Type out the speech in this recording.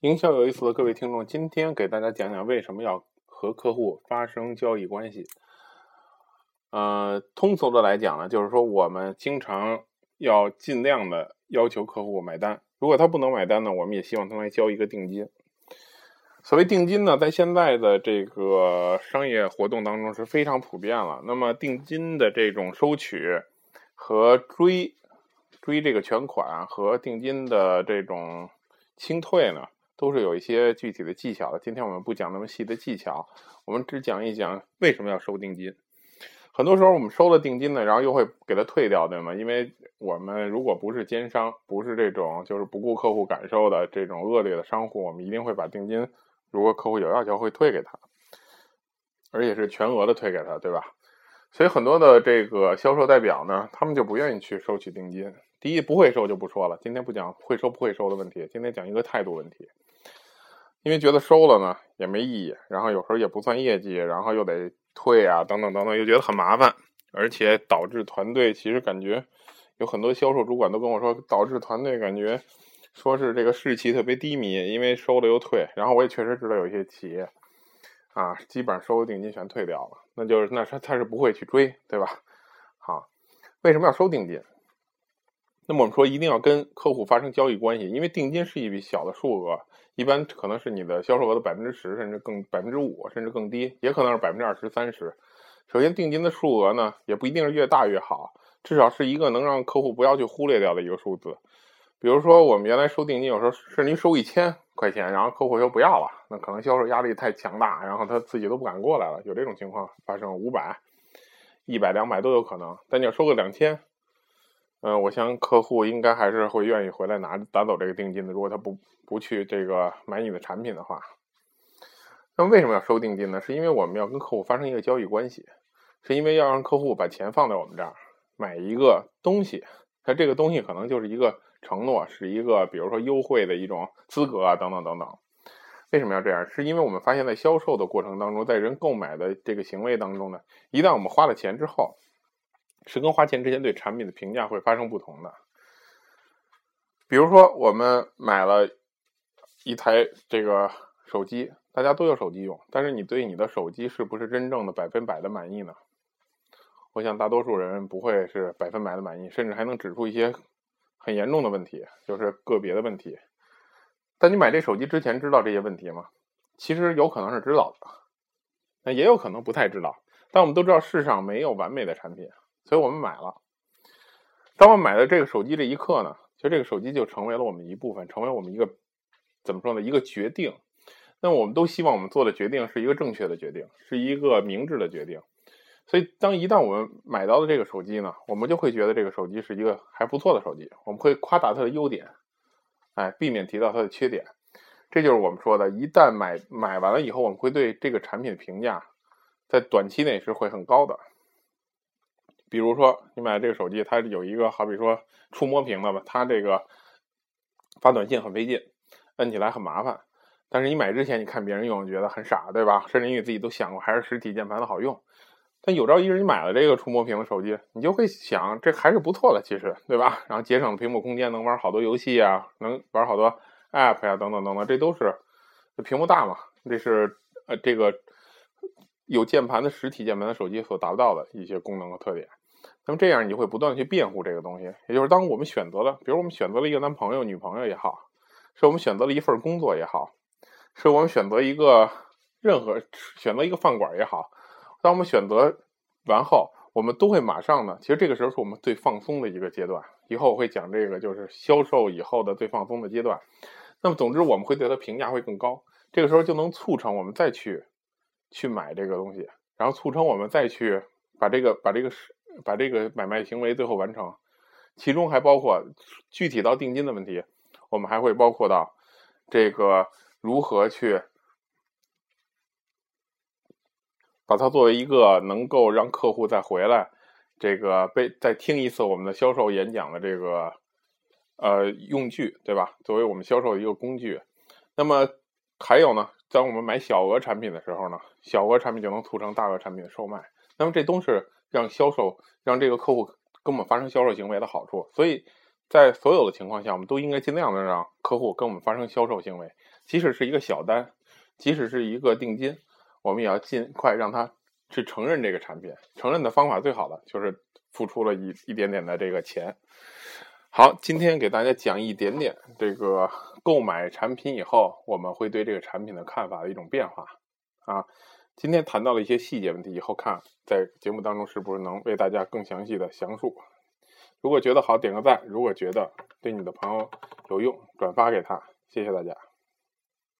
营销有意思的各位听众，今天给大家讲讲为什么要和客户发生交易关系。呃，通俗的来讲呢，就是说我们经常要尽量的要求客户买单，如果他不能买单呢，我们也希望他来交一个定金。所谓定金呢，在现在的这个商业活动当中是非常普遍了。那么定金的这种收取和追追这个全款和定金的这种清退呢？都是有一些具体的技巧的。今天我们不讲那么细的技巧，我们只讲一讲为什么要收定金。很多时候我们收了定金呢，然后又会给他退掉，对吗？因为我们如果不是奸商，不是这种就是不顾客户感受的这种恶劣的商户，我们一定会把定金，如果客户有要求会退给他，而且是全额的退给他，对吧？所以很多的这个销售代表呢，他们就不愿意去收取定金。第一，不会收就不说了，今天不讲会收不会收的问题，今天讲一个态度问题。因为觉得收了呢也没意义，然后有时候也不算业绩，然后又得退啊，等等等等，又觉得很麻烦，而且导致团队其实感觉有很多销售主管都跟我说，导致团队感觉说是这个士气特别低迷，因为收了又退。然后我也确实知道有一些企业啊，基本上收定金全退掉了，那就是那他他是不会去追，对吧？好，为什么要收定金？那么我们说一定要跟客户发生交易关系，因为定金是一笔小的数额，一般可能是你的销售额的百分之十，甚至更百分之五，甚至更低，也可能是百分之二十三十。首先，定金的数额呢，也不一定是越大越好，至少是一个能让客户不要去忽略掉的一个数字。比如说，我们原来收定金，有时候是您收一千块钱，然后客户说不要了，那可能销售压力太强大，然后他自己都不敢过来了，有这种情况发生，五百、一百、两百都有可能。但你要收个两千。嗯，我想客户应该还是会愿意回来拿拿走这个定金的。如果他不不去这个买你的产品的话，那为什么要收定金呢？是因为我们要跟客户发生一个交易关系，是因为要让客户把钱放在我们这儿买一个东西，那这个东西可能就是一个承诺，是一个比如说优惠的一种资格啊，等等等等。为什么要这样？是因为我们发现，在销售的过程当中，在人购买的这个行为当中呢，一旦我们花了钱之后。是跟花钱之前对产品的评价会发生不同的。比如说，我们买了一台这个手机，大家都有手机用，但是你对你的手机是不是真正的百分百的满意呢？我想大多数人不会是百分百的满意，甚至还能指出一些很严重的问题，就是个别的问题。但你买这手机之前知道这些问题吗？其实有可能是知道的，那也有可能不太知道。但我们都知道，世上没有完美的产品。所以我们买了。当我买了这个手机这一刻呢，其实这个手机就成为了我们一部分，成为我们一个怎么说呢？一个决定。那我们都希望我们做的决定是一个正确的决定，是一个明智的决定。所以当一旦我们买到了这个手机呢，我们就会觉得这个手机是一个还不错的手机，我们会夸大它的优点，哎，避免提到它的缺点。这就是我们说的，一旦买买完了以后，我们会对这个产品的评价在短期内是会很高的。比如说，你买这个手机，它有一个好比说触摸屏的吧，它这个发短信很费劲，摁起来很麻烦。但是你买之前，你看别人用，觉得很傻，对吧？甚至你自己都想过，还是实体键盘的好用。但有朝一日你买了这个触摸屏的手机，你就会想，这还是不错的，其实，对吧？然后节省屏幕空间，能玩好多游戏啊，能玩好多 app 呀，等等等等，这都是屏幕大嘛？这是呃这个。有键盘的实体键盘的手机所达不到的一些功能和特点，那么这样你就会不断去辩护这个东西。也就是当我们选择了，比如我们选择了一个男朋友、女朋友也好，是我们选择了一份工作也好，是我们选择一个任何选择一个饭馆也好，当我们选择完后，我们都会马上呢。其实这个时候是我们最放松的一个阶段。以后我会讲这个，就是销售以后的最放松的阶段。那么总之我们会对他评价会更高，这个时候就能促成我们再去。去买这个东西，然后促成我们再去把这个把这个把这个买卖行为最后完成，其中还包括具体到定金的问题，我们还会包括到这个如何去把它作为一个能够让客户再回来，这个被再听一次我们的销售演讲的这个呃用具，对吧？作为我们销售的一个工具，那么还有呢？当我们买小额产品的时候呢，小额产品就能促成大额产品的售卖。那么这都是让销售让这个客户跟我们发生销售行为的好处。所以在所有的情况下，我们都应该尽量的让客户跟我们发生销售行为，即使是一个小单，即使是一个定金，我们也要尽快让他去承认这个产品。承认的方法最好的就是付出了一一点点的这个钱。好，今天给大家讲一点点这个购买产品以后，我们会对这个产品的看法的一种变化啊。今天谈到了一些细节问题，以后看在节目当中是不是能为大家更详细的详述。如果觉得好，点个赞；如果觉得对你的朋友有用，转发给他。谢谢大家。